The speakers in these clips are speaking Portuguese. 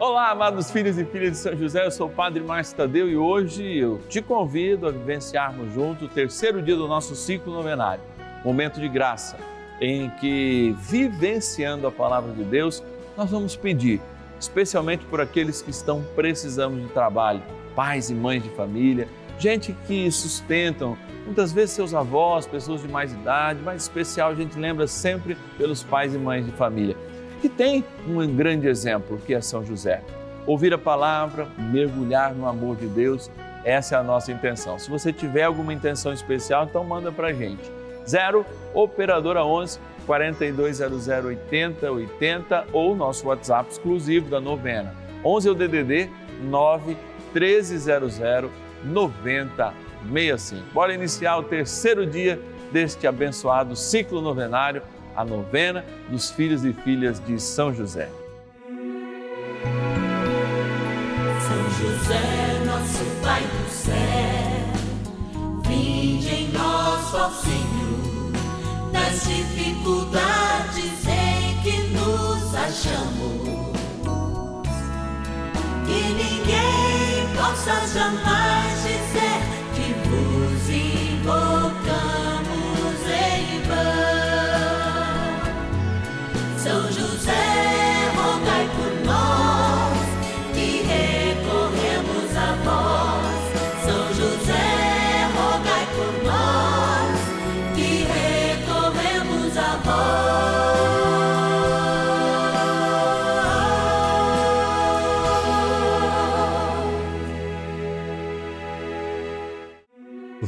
Olá, amados filhos e filhas de São José, eu sou o Padre Márcio Tadeu e hoje eu te convido a vivenciarmos juntos o terceiro dia do nosso ciclo novenário, momento de graça, em que, vivenciando a palavra de Deus, nós vamos pedir, especialmente por aqueles que estão precisando de trabalho, pais e mães de família, gente que sustentam muitas vezes seus avós, pessoas de mais idade, mas em especial a gente lembra sempre pelos pais e mães de família que tem um grande exemplo, que é São José. Ouvir a palavra, mergulhar no amor de Deus, essa é a nossa intenção. Se você tiver alguma intenção especial, então manda para a gente. 0 Operadora 11 4200 80 80 ou nosso WhatsApp exclusivo da novena. 11 é o DDD 9 1300 9065. Bora iniciar o terceiro dia deste abençoado ciclo novenário a novena dos filhos e filhas de São José. São José, nosso Pai do céu, vinde em nós, ó Senhor, nas dificuldades em que nos achamos. Que ninguém possa jamais dizer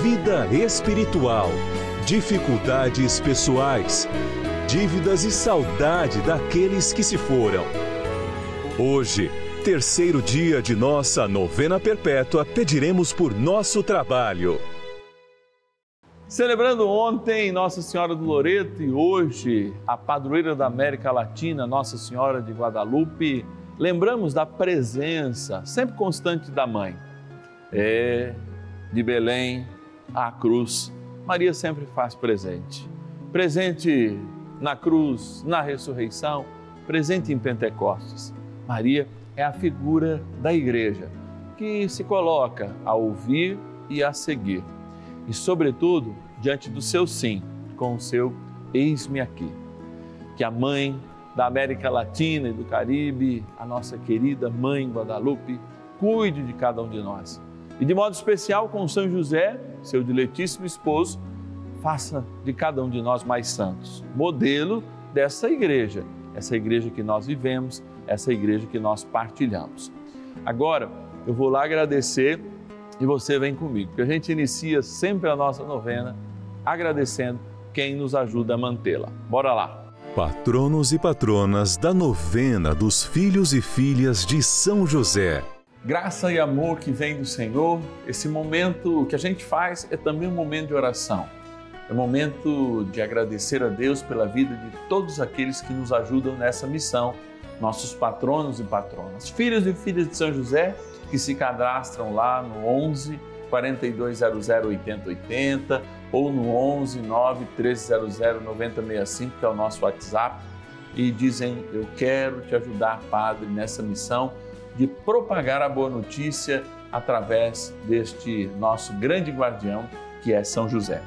vida espiritual, dificuldades pessoais, dívidas e saudade daqueles que se foram. Hoje, terceiro dia de nossa novena perpétua, pediremos por nosso trabalho. Celebrando ontem Nossa Senhora do Loreto e hoje a padroeira da América Latina, Nossa Senhora de Guadalupe, lembramos da presença sempre constante da Mãe. É, de Belém, à cruz, Maria sempre faz presente. Presente na cruz, na ressurreição, presente em Pentecostes. Maria é a figura da igreja que se coloca a ouvir e a seguir. E, sobretudo, diante do seu sim, com o seu eis-me aqui. Que a mãe da América Latina e do Caribe, a nossa querida mãe Guadalupe, cuide de cada um de nós. E de modo especial com São José, seu diletíssimo esposo, faça de cada um de nós mais santos, modelo dessa igreja, essa igreja que nós vivemos, essa igreja que nós partilhamos. Agora, eu vou lá agradecer e você vem comigo, porque a gente inicia sempre a nossa novena agradecendo quem nos ajuda a mantê-la. Bora lá! Patronos e patronas da novena dos filhos e filhas de São José. Graça e amor que vem do Senhor, esse momento que a gente faz é também um momento de oração. É um momento de agradecer a Deus pela vida de todos aqueles que nos ajudam nessa missão, nossos patronos e patronas, filhos e filhas de São José que se cadastram lá no 11 4200 8080 ou no 11 9 1300 9065, que é o nosso WhatsApp, e dizem: Eu quero te ajudar, Padre, nessa missão de propagar a boa notícia através deste nosso grande guardião que é São José.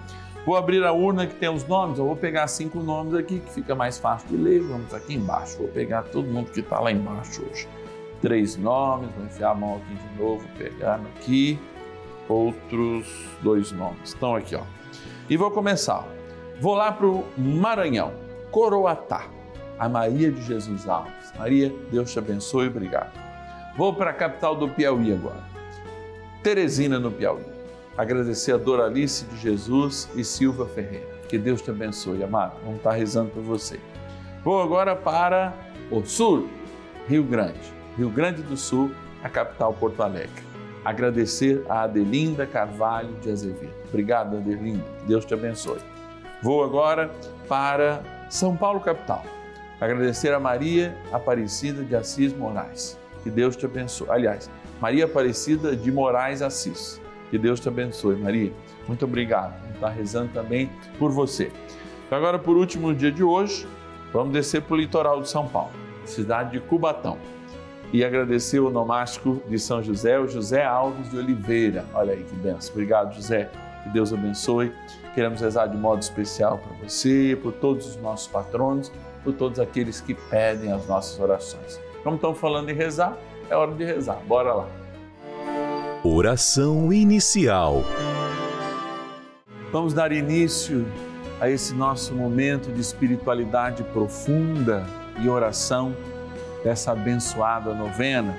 Vou abrir a urna que tem os nomes, eu vou pegar cinco nomes aqui que fica mais fácil de ler. Vamos aqui embaixo, vou pegar todo mundo que está lá embaixo hoje. Três nomes, vou enfiar a mão aqui de novo, pegar aqui outros dois nomes. Estão aqui, ó. E vou começar. Vou lá para o Maranhão, Coroatá, a Maria de Jesus Alves. Maria, Deus te abençoe, obrigado. Vou para a capital do Piauí agora. Teresina, no Piauí. Agradecer a Doralice de Jesus e Silva Ferreira. Que Deus te abençoe, amado. Vamos estar rezando por você. Vou agora para o Sul, Rio Grande. Rio Grande do Sul, a capital Porto Alegre. Agradecer a Adelinda Carvalho de Azevedo. Obrigado, Adelinda. Deus te abençoe. Vou agora para São Paulo, capital. Agradecer a Maria Aparecida de Assis Moraes. Que Deus te abençoe. Aliás, Maria Aparecida de Moraes Assis. Que Deus te abençoe, Maria. Muito obrigado. Vamos rezando também por você. Então, agora, por último, no dia de hoje, vamos descer para o litoral de São Paulo, cidade de Cubatão. E agradecer o nomástico de São José, o José Alves de Oliveira. Olha aí que benção. Obrigado, José. Que Deus abençoe. Queremos rezar de modo especial para você, por todos os nossos patronos, por todos aqueles que pedem as nossas orações. Como estão falando em rezar, é hora de rezar. Bora lá. Oração inicial. Vamos dar início a esse nosso momento de espiritualidade profunda e oração dessa abençoada novena,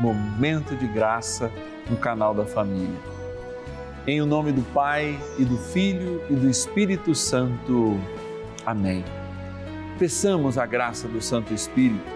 Momento de Graça no canal da Família. Em o nome do Pai e do Filho e do Espírito Santo. Amém. Peçamos a graça do Santo Espírito.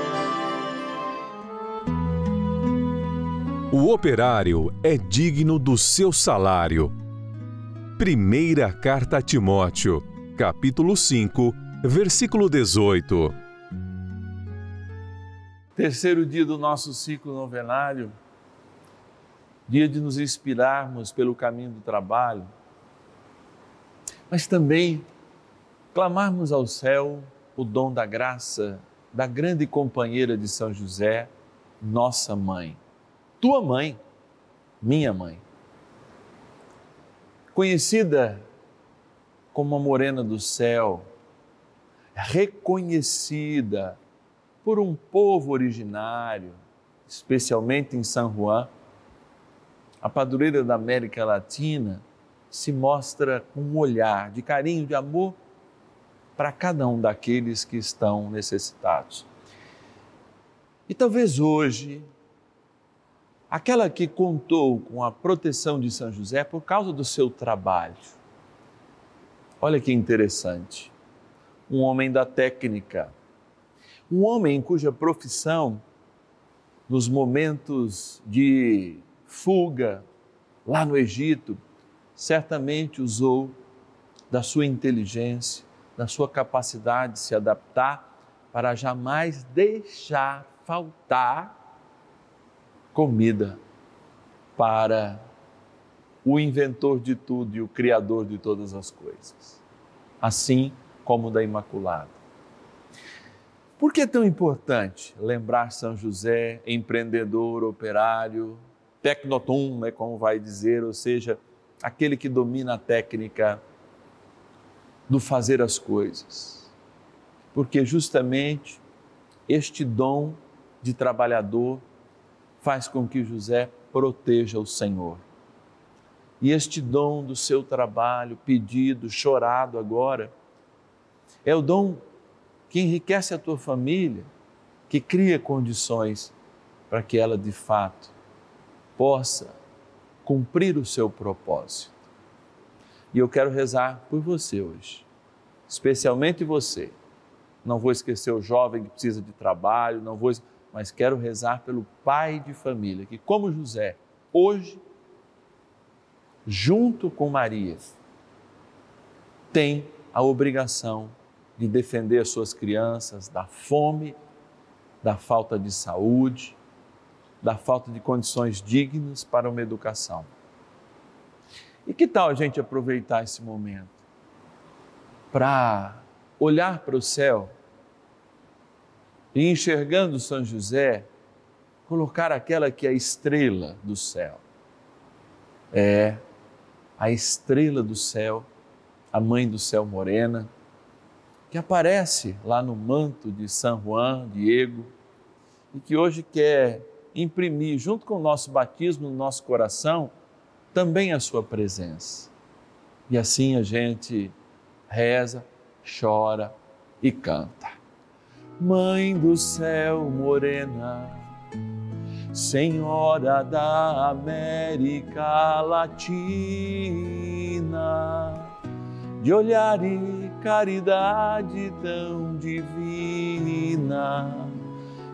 O operário é digno do seu salário. Primeira Carta a Timóteo, capítulo 5, versículo 18. Terceiro dia do nosso ciclo novenário, dia de nos inspirarmos pelo caminho do trabalho, mas também clamarmos ao céu o dom da graça da grande companheira de São José, nossa mãe, tua mãe, minha mãe. Conhecida como a morena do céu, reconhecida por um povo originário, especialmente em São Juan, a padroeira da América Latina, se mostra com um olhar de carinho, de amor para cada um daqueles que estão necessitados. E talvez hoje, aquela que contou com a proteção de São José por causa do seu trabalho. Olha que interessante. Um homem da técnica, um homem cuja profissão, nos momentos de fuga lá no Egito, certamente usou da sua inteligência, da sua capacidade de se adaptar para jamais deixar faltar comida para o inventor de tudo e o criador de todas as coisas. Assim como da Imaculada. Por que é tão importante lembrar São José, empreendedor, operário, tecnotum, né, como vai dizer, ou seja, aquele que domina a técnica do fazer as coisas. Porque justamente este dom de trabalhador faz com que José proteja o Senhor. E este dom do seu trabalho, pedido, chorado agora, é o dom que enriquece a tua família, que cria condições para que ela de fato possa cumprir o seu propósito. E eu quero rezar por você hoje, especialmente você. Não vou esquecer o jovem que precisa de trabalho, não vou, mas quero rezar pelo pai de família, que como José, hoje junto com Maria, tem a obrigação de defender as suas crianças da fome, da falta de saúde, da falta de condições dignas para uma educação. E que tal a gente aproveitar esse momento para olhar para o céu e enxergando São José, colocar aquela que é a estrela do céu. É a estrela do céu, a mãe do céu morena, que aparece lá no manto de São Juan, Diego, e que hoje quer imprimir, junto com o nosso batismo no nosso coração, também a sua presença. E assim a gente reza, chora e canta. Mãe do céu morena, Senhora da América Latina, de olhar e caridade tão divina,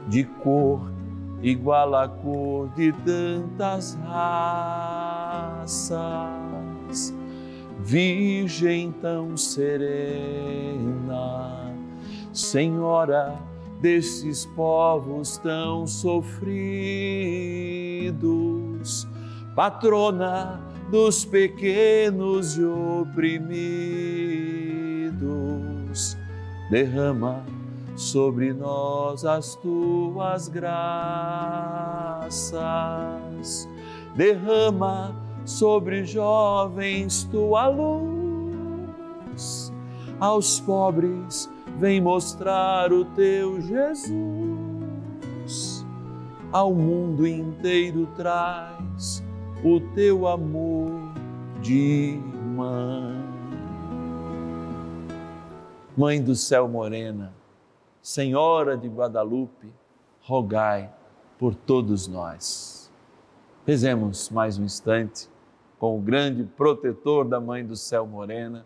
de cor igual à cor de tantas raças, Virgem tão serena, Senhora desses povos tão sofridos, patrona dos pequenos e oprimidos, derrama sobre nós as tuas graças, derrama sobre jovens tua luz, aos pobres vem mostrar o teu Jesus. Ao mundo inteiro traz o teu amor de mãe. Mãe do céu morena, Senhora de Guadalupe, rogai por todos nós. Rezemos mais um instante com o grande protetor da Mãe do céu morena,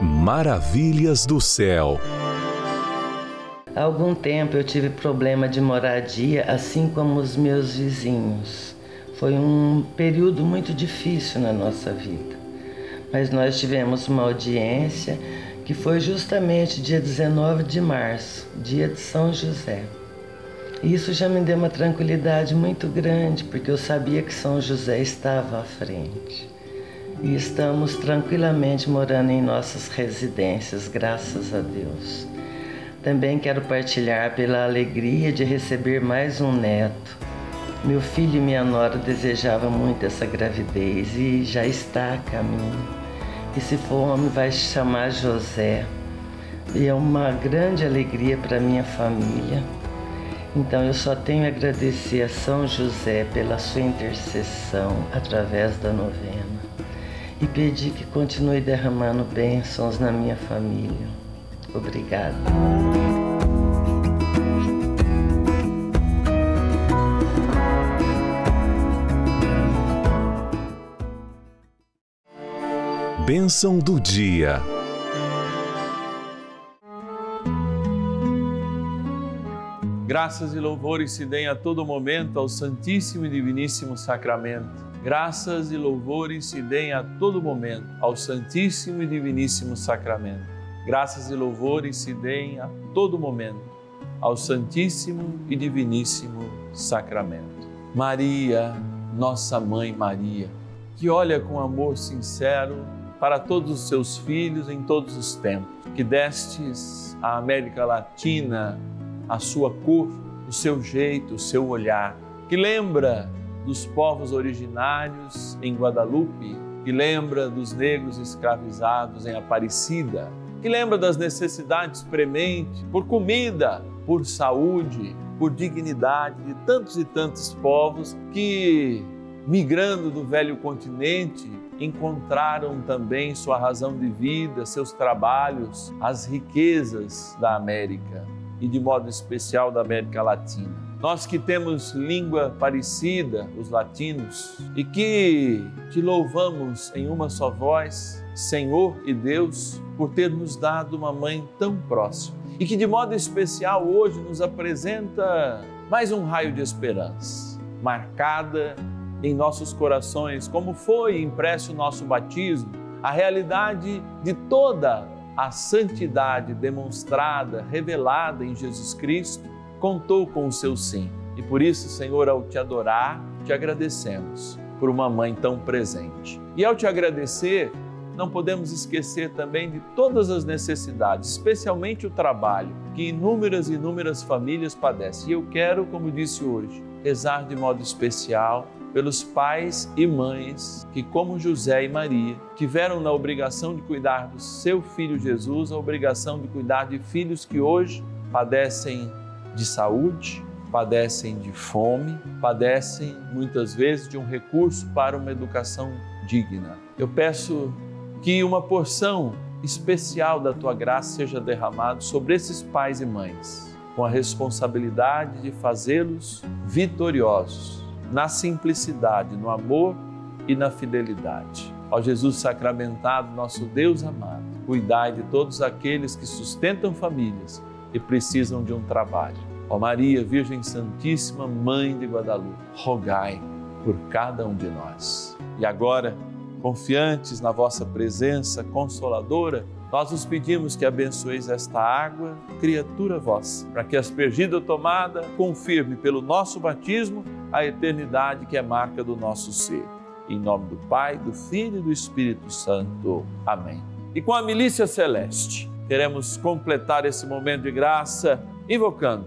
Maravilhas do céu. Há algum tempo eu tive problema de moradia, assim como os meus vizinhos. Foi um período muito difícil na nossa vida. Mas nós tivemos uma audiência que foi justamente dia 19 de março, dia de São José. E isso já me deu uma tranquilidade muito grande, porque eu sabia que São José estava à frente. E estamos tranquilamente morando em nossas residências, graças a Deus. Também quero partilhar pela alegria de receber mais um neto. Meu filho e minha nora desejavam muito essa gravidez e já está a caminho. E se for homem, vai chamar José. E é uma grande alegria para minha família então eu só tenho a agradecer a São José pela sua intercessão através da novena e pedir que continue derramando bênçãos na minha família. Obrigada. Bênção do dia. Graças e louvores se deem a todo momento ao Santíssimo e Diviníssimo Sacramento. Graças e louvores se deem a todo momento ao Santíssimo e Diviníssimo Sacramento. Graças e louvores se deem a todo momento ao Santíssimo e Diviníssimo Sacramento. Maria, nossa mãe Maria, que olha com amor sincero para todos os seus filhos em todos os tempos, que destes à América Latina a sua cor, o seu jeito, o seu olhar, que lembra dos povos originários em Guadalupe, que lembra dos negros escravizados em Aparecida, que lembra das necessidades prementes por comida, por saúde, por dignidade de tantos e tantos povos que, migrando do velho continente, encontraram também sua razão de vida, seus trabalhos, as riquezas da América e de modo especial da América Latina. Nós que temos língua parecida, os latinos, e que te louvamos em uma só voz, Senhor e Deus, por ter nos dado uma mãe tão próxima e que de modo especial hoje nos apresenta mais um raio de esperança, marcada em nossos corações, como foi impresso o nosso batismo, a realidade de toda a santidade demonstrada, revelada em Jesus Cristo, contou com o seu sim. E por isso, Senhor, ao te adorar, te agradecemos por uma mãe tão presente. E ao te agradecer, não podemos esquecer também de todas as necessidades, especialmente o trabalho, que inúmeras e inúmeras famílias padecem. E eu quero, como disse hoje, rezar de modo especial pelos pais e mães que, como José e Maria, tiveram na obrigação de cuidar do seu filho Jesus, a obrigação de cuidar de filhos que hoje padecem de saúde, padecem de fome, padecem muitas vezes de um recurso para uma educação digna. Eu peço que uma porção especial da tua graça seja derramada sobre esses pais e mães, com a responsabilidade de fazê-los vitoriosos na simplicidade, no amor e na fidelidade. Ó Jesus sacramentado, nosso Deus amado, cuidai de todos aqueles que sustentam famílias e precisam de um trabalho. Ó Maria, Virgem Santíssima, Mãe de Guadalupe, rogai por cada um de nós. E agora, confiantes na vossa presença consoladora, nós os pedimos que abençoeis esta água, criatura vossa, para que aspergida ou tomada confirme pelo nosso batismo a eternidade que é marca do nosso ser. Em nome do Pai, do Filho e do Espírito Santo. Amém. E com a milícia celeste, queremos completar esse momento de graça invocando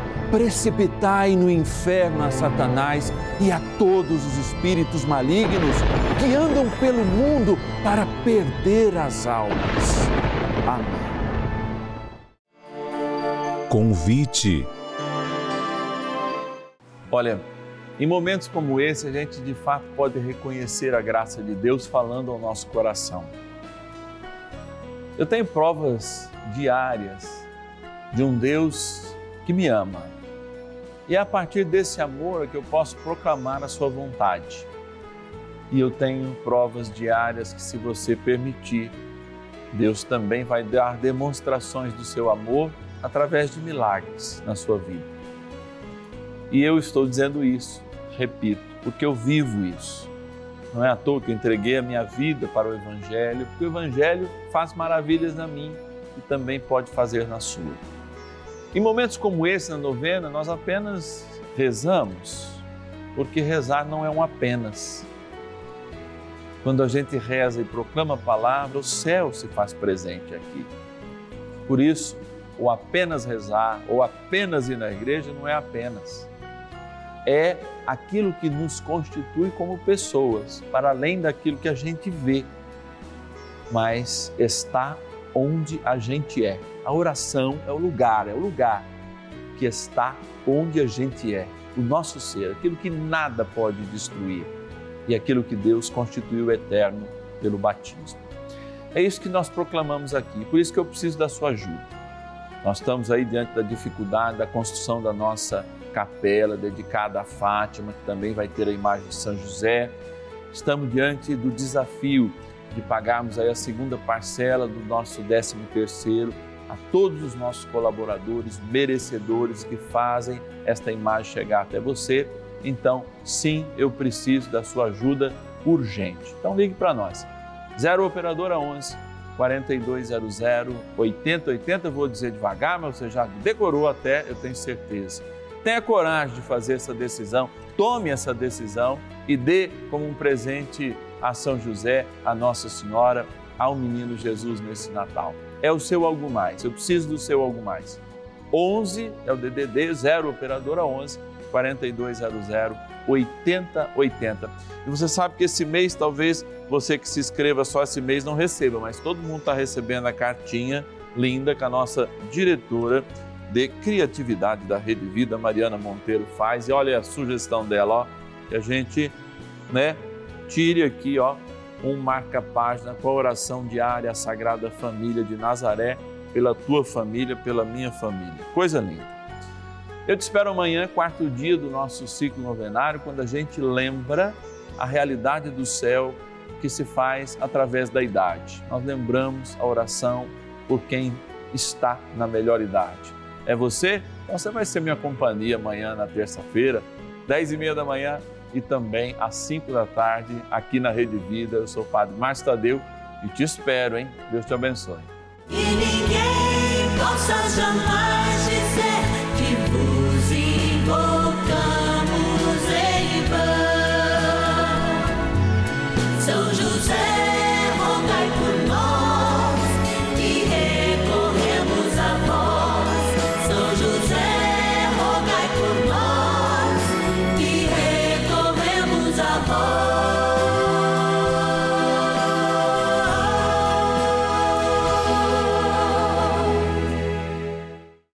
precipitai no inferno a Satanás e a todos os espíritos malignos que andam pelo mundo para perder as almas. Amém. Convite. Olha, em momentos como esse, a gente de fato pode reconhecer a graça de Deus falando ao nosso coração. Eu tenho provas diárias de um Deus que me ama. E é a partir desse amor que eu posso proclamar a sua vontade. E eu tenho provas diárias que, se você permitir, Deus também vai dar demonstrações do seu amor através de milagres na sua vida. E eu estou dizendo isso, repito, porque eu vivo isso. Não é à toa que eu entreguei a minha vida para o Evangelho, porque o Evangelho faz maravilhas na mim e também pode fazer na sua. Em momentos como esse, na novena, nós apenas rezamos, porque rezar não é um apenas. Quando a gente reza e proclama a palavra, o céu se faz presente aqui. Por isso, o apenas rezar ou apenas ir na igreja não é apenas. É aquilo que nos constitui como pessoas, para além daquilo que a gente vê, mas está onde a gente é. A oração é o lugar, é o lugar que está onde a gente é, o nosso ser, aquilo que nada pode destruir e aquilo que Deus constituiu eterno pelo batismo. É isso que nós proclamamos aqui, por isso que eu preciso da sua ajuda. Nós estamos aí diante da dificuldade da construção da nossa capela dedicada a Fátima, que também vai ter a imagem de São José. Estamos diante do desafio de pagarmos aí a segunda parcela do nosso 13 terceiro a todos os nossos colaboradores, merecedores que fazem esta imagem chegar até você. Então, sim, eu preciso da sua ajuda urgente. Então ligue para nós. 0 operadora 11 4200 8080, vou dizer devagar, mas você já decorou até, eu tenho certeza. Tenha coragem de fazer essa decisão, tome essa decisão e dê como um presente a São José, a Nossa Senhora, ao menino Jesus nesse Natal. É o seu algo mais, eu preciso do seu algo mais. 11 é o DDD 0 operadora 11 4200 8080. E você sabe que esse mês talvez você que se inscreva só esse mês não receba, mas todo mundo está recebendo a cartinha linda que a nossa diretora de criatividade da Rede Vida, Mariana Monteiro, faz. E olha a sugestão dela, ó, que a gente, né, tire aqui, ó, um marca-página com a oração diária à Sagrada Família de Nazaré, pela tua família, pela minha família. Coisa linda. Eu te espero amanhã, quarto dia do nosso ciclo novenário, quando a gente lembra a realidade do céu que se faz através da idade. Nós lembramos a oração por quem está na melhor idade. É você? Então você vai ser minha companhia amanhã na terça-feira, dez e meia da manhã e também às 5 da tarde aqui na Rede Vida. Eu sou o Padre Márcio Tadeu e te espero, hein? Deus te abençoe.